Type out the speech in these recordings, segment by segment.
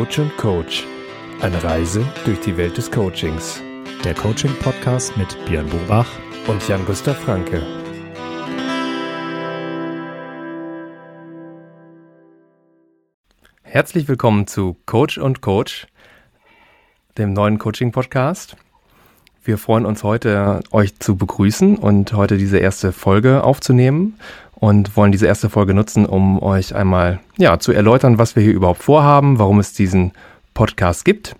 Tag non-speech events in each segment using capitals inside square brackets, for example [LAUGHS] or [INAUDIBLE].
Coach und Coach. Eine Reise durch die Welt des Coachings. Der Coaching-Podcast mit Björn Bobach und Jan-Gustav Franke. Herzlich willkommen zu Coach und Coach, dem neuen Coaching-Podcast. Wir freuen uns heute, euch zu begrüßen und heute diese erste Folge aufzunehmen und wollen diese erste Folge nutzen, um euch einmal ja, zu erläutern, was wir hier überhaupt vorhaben, warum es diesen Podcast gibt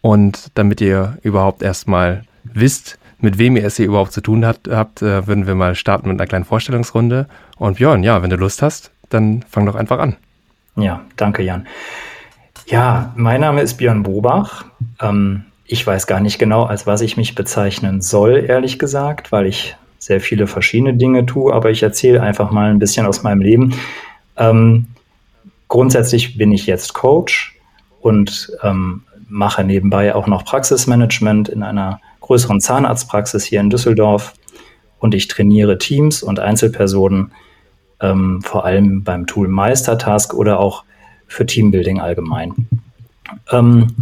und damit ihr überhaupt erstmal wisst, mit wem ihr es hier überhaupt zu tun habt, habt äh, würden wir mal starten mit einer kleinen Vorstellungsrunde. Und Björn, ja, wenn du Lust hast, dann fang doch einfach an. Ja, danke Jan. Ja, mein Name ist Björn Bobach. Ähm, ich weiß gar nicht genau, als was ich mich bezeichnen soll, ehrlich gesagt, weil ich sehr viele verschiedene Dinge tue, aber ich erzähle einfach mal ein bisschen aus meinem Leben. Ähm, grundsätzlich bin ich jetzt Coach und ähm, mache nebenbei auch noch Praxismanagement in einer größeren Zahnarztpraxis hier in Düsseldorf und ich trainiere Teams und Einzelpersonen, ähm, vor allem beim Tool Meistertask oder auch für Teambuilding allgemein. Ähm,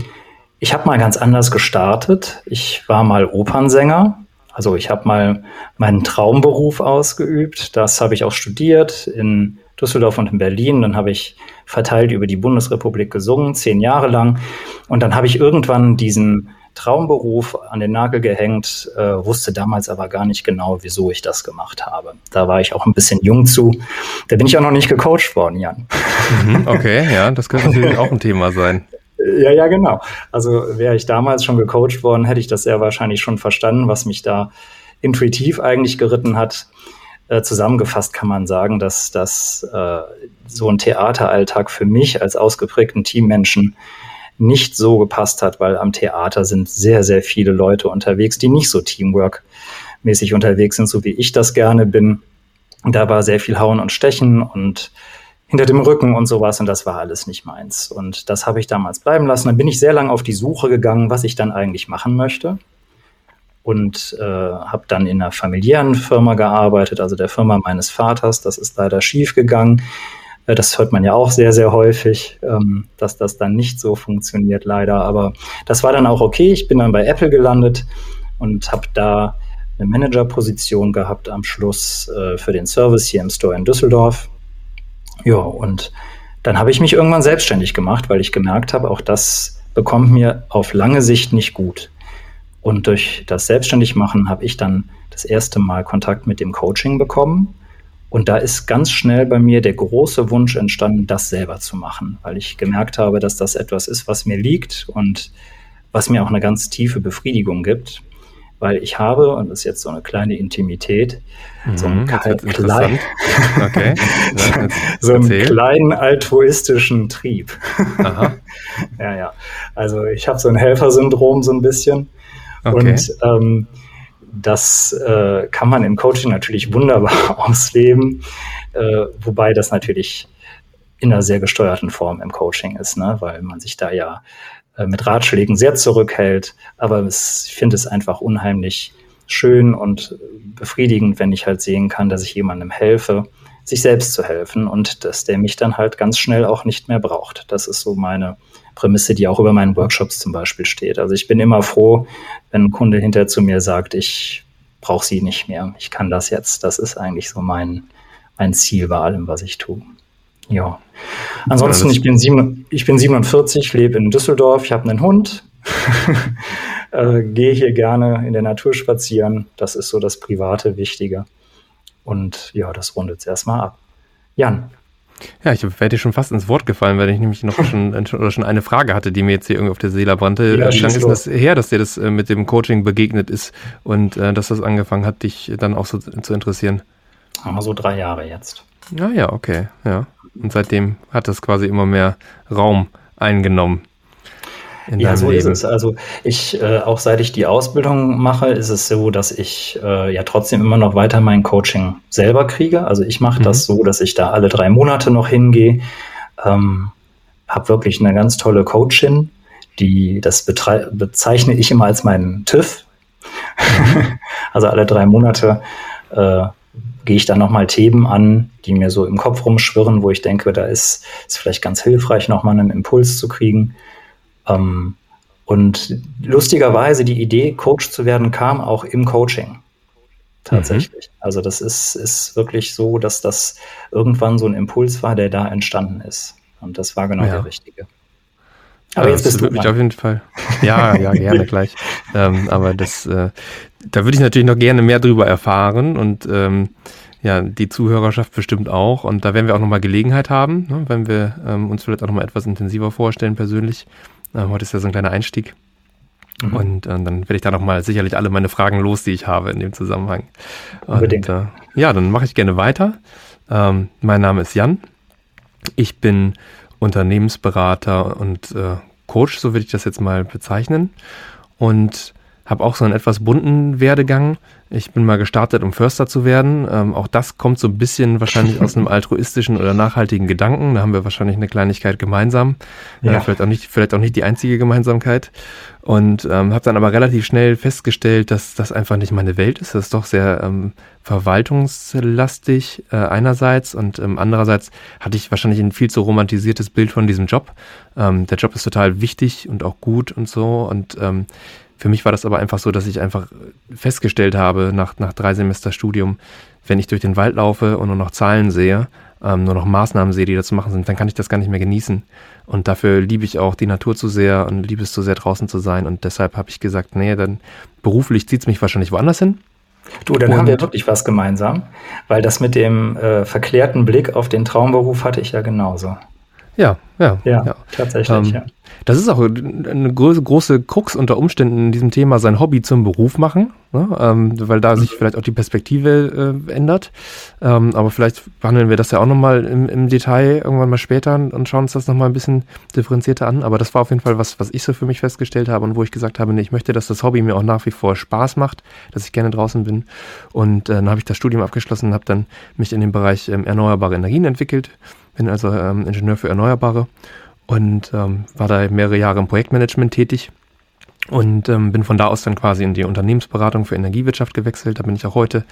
ich habe mal ganz anders gestartet. Ich war mal Opernsänger also ich habe mal meinen Traumberuf ausgeübt. Das habe ich auch studiert in Düsseldorf und in Berlin. Dann habe ich verteilt über die Bundesrepublik gesungen, zehn Jahre lang. Und dann habe ich irgendwann diesen Traumberuf an den Nagel gehängt, äh, wusste damals aber gar nicht genau, wieso ich das gemacht habe. Da war ich auch ein bisschen jung zu. Da bin ich auch noch nicht gecoacht worden, Jan. Mhm, okay, ja, das könnte natürlich [LAUGHS] auch ein Thema sein. Ja, ja, genau. Also wäre ich damals schon gecoacht worden, hätte ich das sehr wahrscheinlich schon verstanden, was mich da intuitiv eigentlich geritten hat. Äh, zusammengefasst kann man sagen, dass das äh, so ein Theateralltag für mich als ausgeprägten Teammenschen nicht so gepasst hat, weil am Theater sind sehr, sehr viele Leute unterwegs, die nicht so Teamwork-mäßig unterwegs sind, so wie ich das gerne bin. Da war sehr viel Hauen und Stechen und hinter dem Rücken und sowas und das war alles nicht meins. Und das habe ich damals bleiben lassen. Dann bin ich sehr lange auf die Suche gegangen, was ich dann eigentlich machen möchte. Und äh, habe dann in einer familiären Firma gearbeitet, also der Firma meines Vaters. Das ist leider schief gegangen. Äh, das hört man ja auch sehr, sehr häufig, ähm, dass das dann nicht so funktioniert, leider. Aber das war dann auch okay. Ich bin dann bei Apple gelandet und habe da eine Managerposition gehabt am Schluss äh, für den Service hier im Store in Düsseldorf ja, und dann habe ich mich irgendwann selbstständig gemacht, weil ich gemerkt habe, auch das bekommt mir auf lange Sicht nicht gut. Und durch das Selbstständigmachen habe ich dann das erste Mal Kontakt mit dem Coaching bekommen. Und da ist ganz schnell bei mir der große Wunsch entstanden, das selber zu machen, weil ich gemerkt habe, dass das etwas ist, was mir liegt und was mir auch eine ganz tiefe Befriedigung gibt weil ich habe, und das ist jetzt so eine kleine Intimität, mhm, so einen, klein, okay. ja, [LAUGHS] so einen kleinen altruistischen Trieb. [LAUGHS] Ja, ja. Also ich habe so ein Helfersyndrom so ein bisschen. Okay. Und ähm, das äh, kann man im Coaching natürlich wunderbar [LAUGHS] ausleben, äh, wobei das natürlich in einer sehr gesteuerten Form im Coaching ist, ne? weil man sich da ja äh, mit Ratschlägen sehr zurückhält. Aber es, ich finde es einfach unheimlich schön und befriedigend, wenn ich halt sehen kann, dass ich jemandem helfe, sich selbst zu helfen und dass der mich dann halt ganz schnell auch nicht mehr braucht. Das ist so meine Prämisse, die auch über meinen Workshops zum Beispiel steht. Also ich bin immer froh, wenn ein Kunde hinter zu mir sagt, ich brauche sie nicht mehr, ich kann das jetzt. Das ist eigentlich so mein, mein Ziel bei allem, was ich tue. Ja. Ansonsten, ich bin, sieben, ich bin 47, lebe in Düsseldorf, ich habe einen Hund, [LAUGHS] äh, gehe hier gerne in der Natur spazieren. Das ist so das Private Wichtige. Und ja, das rundet es erstmal ab. Jan. Ja, ich wäre dir schon fast ins Wort gefallen, weil ich nämlich noch schon, [LAUGHS] oder schon eine Frage hatte, die mir jetzt hier irgendwie auf der Seele brannte. Ja, Wie lange ist das her, dass dir das äh, mit dem Coaching begegnet ist und äh, dass das angefangen hat, dich dann auch so zu interessieren? so drei Jahre jetzt. Ah ja, okay, ja. Und seitdem hat das quasi immer mehr Raum eingenommen. Ja, so Leben. ist es. Also ich, äh, auch seit ich die Ausbildung mache, ist es so, dass ich äh, ja trotzdem immer noch weiter mein Coaching selber kriege. Also ich mache mhm. das so, dass ich da alle drei Monate noch hingehe. Ähm, habe wirklich eine ganz tolle Coachin, die das bezeichne ich immer als meinen TÜV. Mhm. [LAUGHS] also alle drei Monate äh, gehe ich dann nochmal Themen an, die mir so im Kopf rumschwirren, wo ich denke, da ist es vielleicht ganz hilfreich, nochmal einen Impuls zu kriegen. Ähm, und lustigerweise die Idee, Coach zu werden, kam auch im Coaching. Tatsächlich. Mhm. Also das ist, ist wirklich so, dass das irgendwann so ein Impuls war, der da entstanden ist. Und das war genau ja. der richtige. Aber ja, jetzt bist du mich auf jeden Fall. Ja, ja, gerne [LAUGHS] gleich. Ähm, aber das, äh, da würde ich natürlich noch gerne mehr drüber erfahren und ähm, ja, die Zuhörerschaft bestimmt auch. Und da werden wir auch nochmal Gelegenheit haben, ne, wenn wir ähm, uns vielleicht auch nochmal etwas intensiver vorstellen persönlich. Ähm, heute ist ja so ein kleiner Einstieg. Mhm. Und äh, dann werde ich da nochmal sicherlich alle meine Fragen los, die ich habe in dem Zusammenhang. Und, äh, ja, dann mache ich gerne weiter. Ähm, mein Name ist Jan. Ich bin Unternehmensberater und äh, Coach, so würde ich das jetzt mal bezeichnen. Und habe auch so einen etwas bunten Werdegang. Ich bin mal gestartet, um Förster zu werden. Ähm, auch das kommt so ein bisschen wahrscheinlich aus einem [LAUGHS] altruistischen oder nachhaltigen Gedanken. Da haben wir wahrscheinlich eine Kleinigkeit gemeinsam. Äh, ja. Äh, vielleicht, auch nicht, vielleicht auch nicht die einzige Gemeinsamkeit. Und ähm, habe dann aber relativ schnell festgestellt, dass das einfach nicht meine Welt ist. Das ist doch sehr ähm, verwaltungslastig äh, einerseits und ähm, andererseits hatte ich wahrscheinlich ein viel zu romantisiertes Bild von diesem Job. Ähm, der Job ist total wichtig und auch gut und so und ähm, für mich war das aber einfach so, dass ich einfach festgestellt habe, nach, nach drei Semester Studium, wenn ich durch den Wald laufe und nur noch Zahlen sehe, ähm, nur noch Maßnahmen sehe, die da zu machen sind, dann kann ich das gar nicht mehr genießen. Und dafür liebe ich auch die Natur zu sehr und liebe es zu sehr draußen zu sein. Und deshalb habe ich gesagt, nee, dann beruflich zieht es mich wahrscheinlich woanders hin. Du, dann und haben wir wirklich was gemeinsam, weil das mit dem äh, verklärten Blick auf den Traumberuf hatte ich ja genauso. Ja, ja. Ja, ja. tatsächlich, ähm, ja. Das ist auch eine große, große Krux unter Umständen in diesem Thema, sein Hobby zum Beruf machen, ne? ähm, weil da sich vielleicht auch die Perspektive äh, ändert. Ähm, aber vielleicht behandeln wir das ja auch nochmal im, im Detail irgendwann mal später und schauen uns das nochmal ein bisschen differenzierter an. Aber das war auf jeden Fall was, was ich so für mich festgestellt habe und wo ich gesagt habe, nee, ich möchte, dass das Hobby mir auch nach wie vor Spaß macht, dass ich gerne draußen bin. Und äh, dann habe ich das Studium abgeschlossen und habe dann mich in den Bereich ähm, erneuerbare Energien entwickelt. Bin also ähm, Ingenieur für Erneuerbare und ähm, war da mehrere Jahre im Projektmanagement tätig und ähm, bin von da aus dann quasi in die Unternehmensberatung für Energiewirtschaft gewechselt. Da bin ich auch heute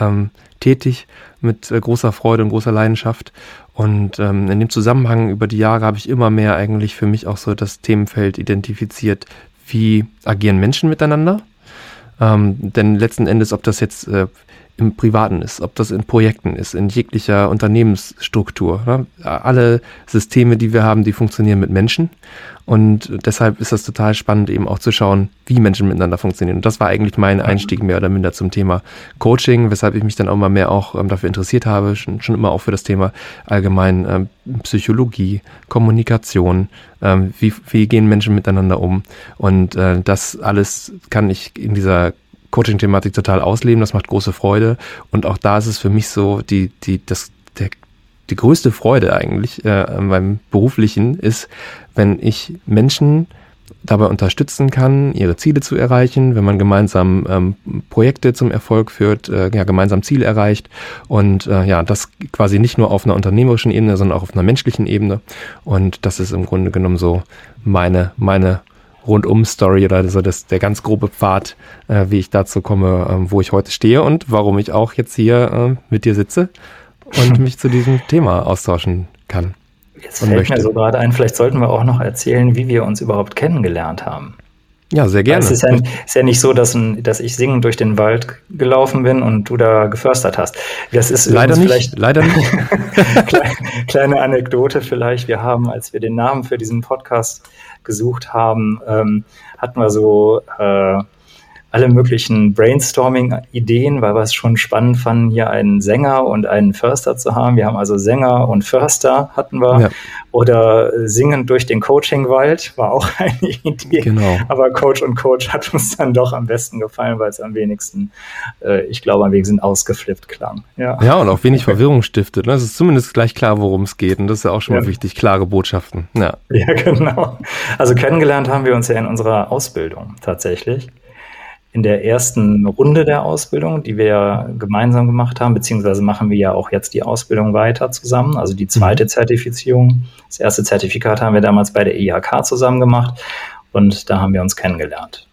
ähm, tätig mit äh, großer Freude und großer Leidenschaft. Und ähm, in dem Zusammenhang über die Jahre habe ich immer mehr eigentlich für mich auch so das Themenfeld identifiziert, wie agieren Menschen miteinander. Ähm, denn letzten Endes, ob das jetzt äh, im Privaten ist, ob das in Projekten ist, in jeglicher Unternehmensstruktur. Ne? Alle Systeme, die wir haben, die funktionieren mit Menschen. Und deshalb ist das total spannend, eben auch zu schauen, wie Menschen miteinander funktionieren. Und das war eigentlich mein Einstieg mehr oder minder zum Thema Coaching, weshalb ich mich dann auch mal mehr auch ähm, dafür interessiert habe, schon, schon, immer auch für das Thema allgemein ähm, Psychologie, Kommunikation, ähm, wie, wie gehen Menschen miteinander um. Und äh, das alles kann ich in dieser Coaching-Thematik total ausleben. Das macht große Freude. Und auch da ist es für mich so, die, die, das, der, die größte Freude eigentlich äh, beim Beruflichen ist, wenn ich Menschen dabei unterstützen kann, ihre Ziele zu erreichen, wenn man gemeinsam ähm, Projekte zum Erfolg führt, äh, ja, gemeinsam Ziele erreicht und äh, ja, das quasi nicht nur auf einer unternehmerischen Ebene, sondern auch auf einer menschlichen Ebene. Und das ist im Grunde genommen so meine, meine Rundum-Story oder so das, der ganz grobe Pfad, äh, wie ich dazu komme, äh, wo ich heute stehe und warum ich auch jetzt hier äh, mit dir sitze und [LAUGHS] mich zu diesem Thema austauschen kann. Jetzt fällt möchte. mir so gerade ein, vielleicht sollten wir auch noch erzählen, wie wir uns überhaupt kennengelernt haben. Ja, sehr gerne. Es ist ja, ist ja nicht so, dass, dass ich singend durch den Wald gelaufen bin und du da geförstert hast. Das ist leider nicht. Leider nicht. [LAUGHS] kleine Anekdote vielleicht. Wir haben, als wir den Namen für diesen Podcast gesucht haben, ähm, hatten wir so äh, alle möglichen Brainstorming-Ideen, weil wir es schon spannend fanden, hier einen Sänger und einen Förster zu haben. Wir haben also Sänger und Förster hatten wir. Ja. Oder Singen durch den Coachingwald war auch [LAUGHS] eine Idee. Genau. Aber Coach und Coach hat uns dann doch am besten gefallen, weil es am wenigsten, äh, ich glaube, am wenigsten ausgeflippt klang. Ja, ja und auch wenig Verwirrung stiftet. Ne? Es ist zumindest gleich klar, worum es geht. Und das ist ja auch schon ja. mal wichtig, klare Botschaften. Ja. ja, [LAUGHS] genau. Also kennengelernt haben wir uns ja in unserer Ausbildung tatsächlich in der ersten Runde der Ausbildung, die wir gemeinsam gemacht haben, beziehungsweise machen wir ja auch jetzt die Ausbildung weiter zusammen, also die zweite mhm. Zertifizierung. Das erste Zertifikat haben wir damals bei der IHK zusammen gemacht und da haben wir uns kennengelernt.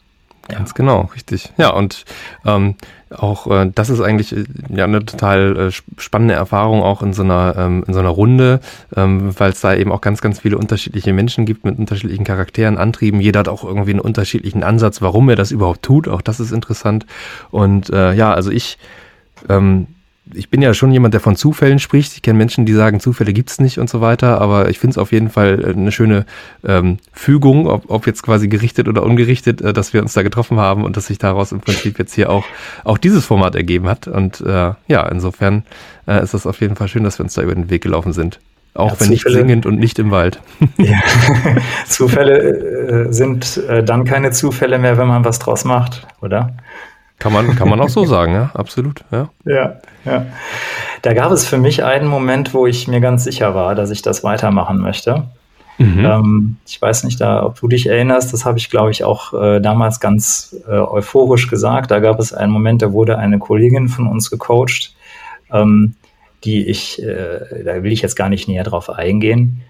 Ganz genau, richtig. Ja, und ähm, auch äh, das ist eigentlich äh, ja eine total äh, spannende Erfahrung auch in so einer ähm, in so einer Runde, ähm, weil es da eben auch ganz ganz viele unterschiedliche Menschen gibt mit unterschiedlichen Charakteren, Antrieben. Jeder hat auch irgendwie einen unterschiedlichen Ansatz, warum er das überhaupt tut. Auch das ist interessant. Und äh, ja, also ich ähm, ich bin ja schon jemand, der von Zufällen spricht. Ich kenne Menschen, die sagen, Zufälle gibt's nicht und so weiter, aber ich finde es auf jeden Fall äh, eine schöne ähm, Fügung, ob, ob jetzt quasi gerichtet oder ungerichtet, äh, dass wir uns da getroffen haben und dass sich daraus im Prinzip jetzt hier auch, auch dieses Format ergeben hat. Und äh, ja, insofern äh, ist das auf jeden Fall schön, dass wir uns da über den Weg gelaufen sind. Auch ja, wenn nicht singend und nicht im Wald. [LAUGHS] Ja. Zufälle äh, sind äh, dann keine Zufälle mehr, wenn man was draus macht, oder? Kann man, kann man auch so sagen, ja, absolut. Ja. ja, ja. Da gab es für mich einen Moment, wo ich mir ganz sicher war, dass ich das weitermachen möchte. Mhm. Ähm, ich weiß nicht, da, ob du dich erinnerst, das habe ich, glaube ich, auch äh, damals ganz äh, euphorisch gesagt. Da gab es einen Moment, da wurde eine Kollegin von uns gecoacht, ähm, die ich, äh, da will ich jetzt gar nicht näher drauf eingehen.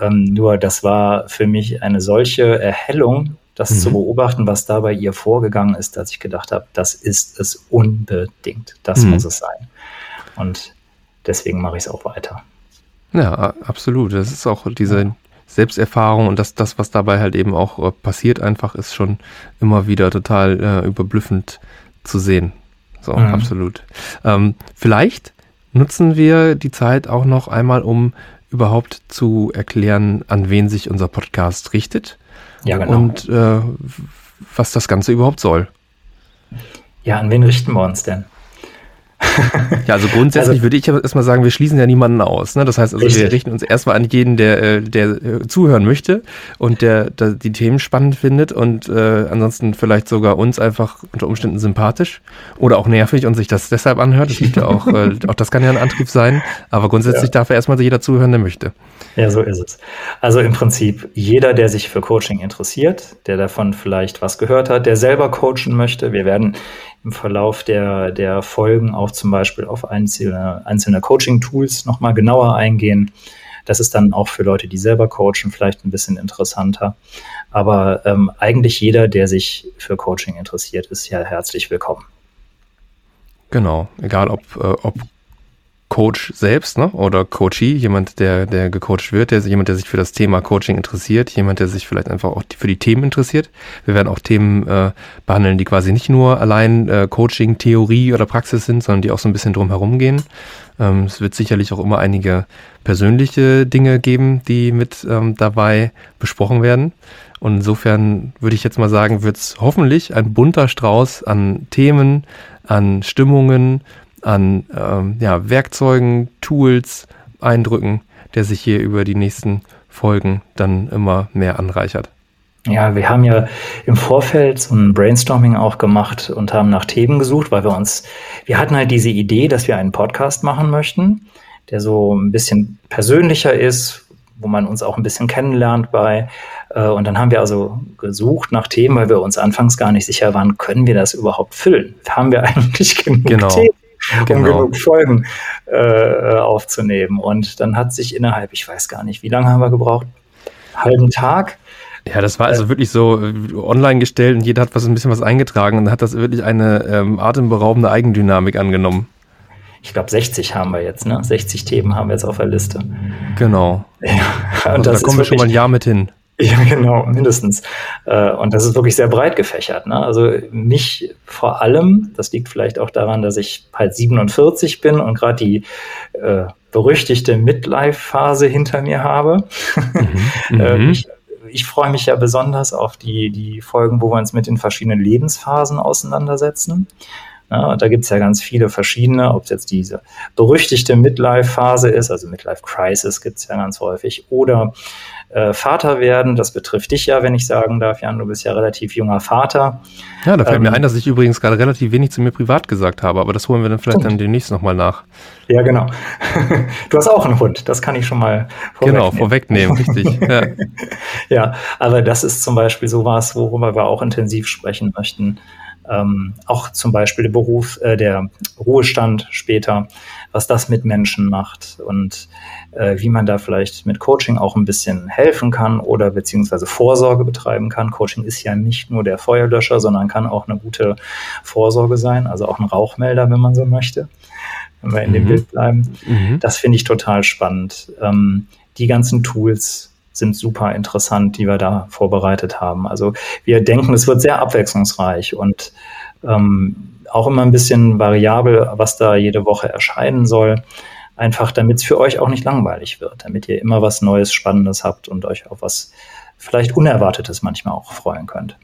Ähm, nur das war für mich eine solche Erhellung, das mhm. zu beobachten, was da bei ihr vorgegangen ist, dass ich gedacht habe, das ist es unbedingt. Das mhm. muss es sein. Und deswegen mache ich es auch weiter. Ja, absolut. Das ist auch diese Selbsterfahrung und das, das, was dabei halt eben auch äh, passiert, einfach ist schon immer wieder total äh, überblüffend zu sehen. So, mhm. absolut. Ähm, vielleicht nutzen wir die Zeit auch noch einmal, um überhaupt zu erklären, an wen sich unser Podcast richtet ja, genau. Und äh, was das Ganze überhaupt soll. Ja, an wen richten wir uns denn? Ja, also grundsätzlich also, würde ich erstmal sagen, wir schließen ja niemanden aus. Ne? Das heißt also, richtig. wir richten uns erstmal an jeden, der, äh, der äh, zuhören möchte und der, der die Themen spannend findet und äh, ansonsten vielleicht sogar uns einfach unter Umständen sympathisch oder auch nervig und sich das deshalb anhört. Das liegt ja auch, äh, [LAUGHS] auch das kann ja ein Antrieb sein. Aber grundsätzlich ja. darf ja erstmal jeder zuhören, der möchte. Ja, so ist es. Also im Prinzip jeder, der sich für Coaching interessiert, der davon vielleicht was gehört hat, der selber coachen möchte. Wir werden im Verlauf der, der Folgen auch zum Beispiel auf einzelne, einzelne Coaching-Tools nochmal genauer eingehen. Das ist dann auch für Leute, die selber coachen, vielleicht ein bisschen interessanter. Aber ähm, eigentlich jeder, der sich für Coaching interessiert, ist ja herzlich willkommen. Genau, egal ob, äh, ob Coach selbst, ne? Oder Coachee, jemand, der, der gecoacht wird, der jemand, der sich für das Thema Coaching interessiert, jemand, der sich vielleicht einfach auch für die Themen interessiert. Wir werden auch Themen äh, behandeln, die quasi nicht nur allein äh, Coaching, Theorie oder Praxis sind, sondern die auch so ein bisschen drum herum gehen. Ähm, es wird sicherlich auch immer einige persönliche Dinge geben, die mit ähm, dabei besprochen werden. Und insofern würde ich jetzt mal sagen, wird es hoffentlich ein bunter Strauß an Themen, an Stimmungen, an ähm, ja, Werkzeugen, Tools, Eindrücken, der sich hier über die nächsten Folgen dann immer mehr anreichert. Ja, wir haben ja im Vorfeld so ein Brainstorming auch gemacht und haben nach Themen gesucht, weil wir uns, wir hatten halt diese Idee, dass wir einen Podcast machen möchten, der so ein bisschen persönlicher ist, wo man uns auch ein bisschen kennenlernt bei. Äh, und dann haben wir also gesucht nach Themen, weil wir uns anfangs gar nicht sicher waren, können wir das überhaupt füllen? Haben wir [LAUGHS] eigentlich genug genau. Themen? [LAUGHS] genau. um genug Folgen äh, aufzunehmen. Und dann hat sich innerhalb, ich weiß gar nicht, wie lange haben wir gebraucht? Halben Tag. Ja, das war also äh, wirklich so äh, online gestellt und jeder hat was ein bisschen was eingetragen und hat das wirklich eine ähm, atemberaubende Eigendynamik angenommen. Ich glaube, 60 haben wir jetzt, ne? 60 Themen haben wir jetzt auf der Liste. Genau. Ja, also da kommen wir schon mal ein Jahr mit hin. [LAUGHS] Ja, genau, mindestens. Äh, und das ist wirklich sehr breit gefächert. Ne? Also mich vor allem, das liegt vielleicht auch daran, dass ich halt 47 bin und gerade die äh, berüchtigte Midlife-Phase hinter mir habe. Mhm, [LAUGHS] äh, mhm. ich, ich freue mich ja besonders auf die, die Folgen, wo wir uns mit den verschiedenen Lebensphasen auseinandersetzen. Ja, da gibt's ja ganz viele verschiedene, ob es jetzt diese berüchtigte Midlife-Phase ist, also Midlife-Crisis gibt's ja ganz häufig, oder äh, Vater werden. Das betrifft dich ja, wenn ich sagen darf, Jan, du bist ja relativ junger Vater. Ja, da fällt ähm, mir ein, dass ich übrigens gerade relativ wenig zu mir privat gesagt habe, aber das holen wir dann vielleicht stimmt. dann demnächst nochmal nach. Ja, genau. [LAUGHS] Du hast auch einen Hund, das kann ich schon mal vorwegnehmen. Genau, vorwegnehmen, richtig. Ja. [LAUGHS] ja, aber das ist zum Beispiel sowas, worüber wir auch intensiv sprechen möchten. ähm, auch zum Beispiel der Beruf, äh, der Ruhestand später, was das mit Menschen macht und äh, wie man da vielleicht mit Coaching auch ein bisschen helfen kann oder beziehungsweise Vorsorge betreiben kann. Coaching ist ja nicht nur der Feuerlöscher, sondern kann auch eine gute Vorsorge sein, also auch ein Rauchmelder, wenn man so möchte, wenn wir in mhm. dem Bild bleiben. Mhm. Das finde ich total spannend. Ähm, die ganzen Tools, sind super interessant, die wir da vorbereitet haben. Also wir denken, es wird sehr abwechslungsreich und ähm, auch immer ein bisschen variabel, was da jede Woche erscheinen soll. Einfach damit es für euch auch nicht langweilig wird, damit ihr immer was Neues, Spannendes habt und euch auf was vielleicht Unerwartetes manchmal auch freuen könnt.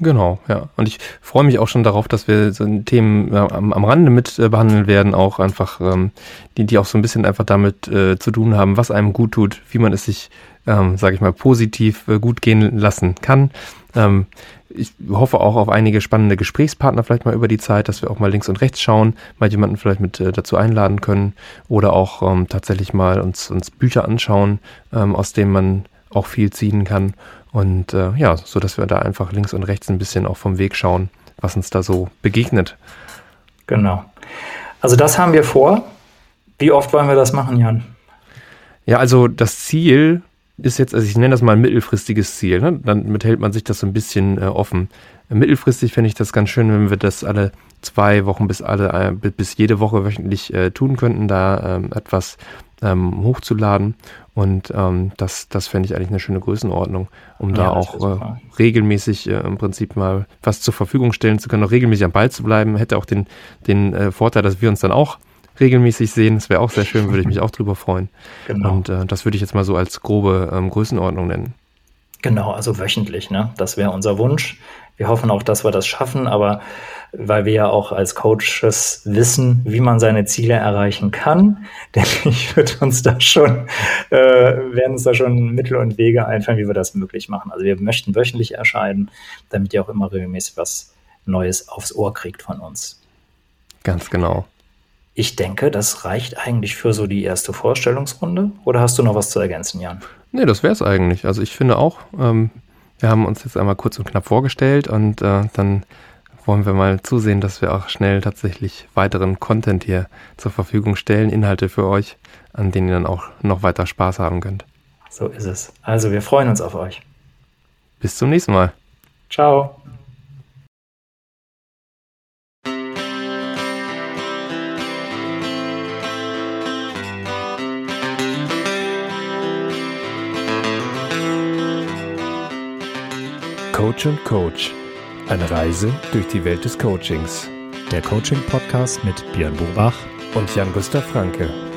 Genau, ja. Und ich freue mich auch schon darauf, dass wir so Themen am, am Rande mit äh, behandeln werden, auch einfach, ähm, die, die auch so ein bisschen einfach damit äh, zu tun haben, was einem gut tut, wie man es sich ähm, sage ich mal, positiv äh, gut gehen lassen kann. Ähm, ich hoffe auch auf einige spannende Gesprächspartner vielleicht mal über die Zeit, dass wir auch mal links und rechts schauen, mal jemanden vielleicht mit äh, dazu einladen können oder auch ähm, tatsächlich mal uns, uns Bücher anschauen, ähm, aus denen man auch viel ziehen kann. Und äh, ja, so dass wir da einfach links und rechts ein bisschen auch vom Weg schauen, was uns da so begegnet. Genau. Also das haben wir vor. Wie oft wollen wir das machen, Jan? Ja, also das Ziel ist jetzt, also ich nenne das mal ein mittelfristiges Ziel. Ne? Damit hält man sich das so ein bisschen äh, offen. Mittelfristig fände ich das ganz schön, wenn wir das alle zwei Wochen bis alle äh, bis jede Woche wöchentlich äh, tun könnten, da ähm, etwas ähm, hochzuladen. Und ähm, das, das fände ich eigentlich eine schöne Größenordnung, um ja, da auch äh, regelmäßig äh, im Prinzip mal was zur Verfügung stellen zu können, auch regelmäßig am Ball zu bleiben. Hätte auch den, den äh, Vorteil, dass wir uns dann auch regelmäßig sehen. Das wäre auch sehr schön, würde ich mich auch drüber freuen. Genau. Und äh, das würde ich jetzt mal so als grobe ähm, Größenordnung nennen. Genau, also wöchentlich, ne? Das wäre unser Wunsch. Wir hoffen auch, dass wir das schaffen, aber weil wir ja auch als Coaches wissen, wie man seine Ziele erreichen kann, [LAUGHS] denke ich, wird uns da schon, äh, werden uns da schon Mittel und Wege einfallen, wie wir das möglich machen. Also wir möchten wöchentlich erscheinen, damit ihr auch immer regelmäßig was Neues aufs Ohr kriegt von uns. Ganz genau. Ich denke, das reicht eigentlich für so die erste Vorstellungsrunde. Oder hast du noch was zu ergänzen, Jan? Nee, das wäre es eigentlich. Also ich finde auch, ähm, wir haben uns jetzt einmal kurz und knapp vorgestellt und äh, dann wollen wir mal zusehen, dass wir auch schnell tatsächlich weiteren Content hier zur Verfügung stellen, Inhalte für euch, an denen ihr dann auch noch weiter Spaß haben könnt. So ist es. Also wir freuen uns auf euch. Bis zum nächsten Mal. Ciao. Coach und Coach. Eine Reise durch die Welt des Coachings. Der Coaching-Podcast mit Björn Bobach und Jan-Gustav Franke.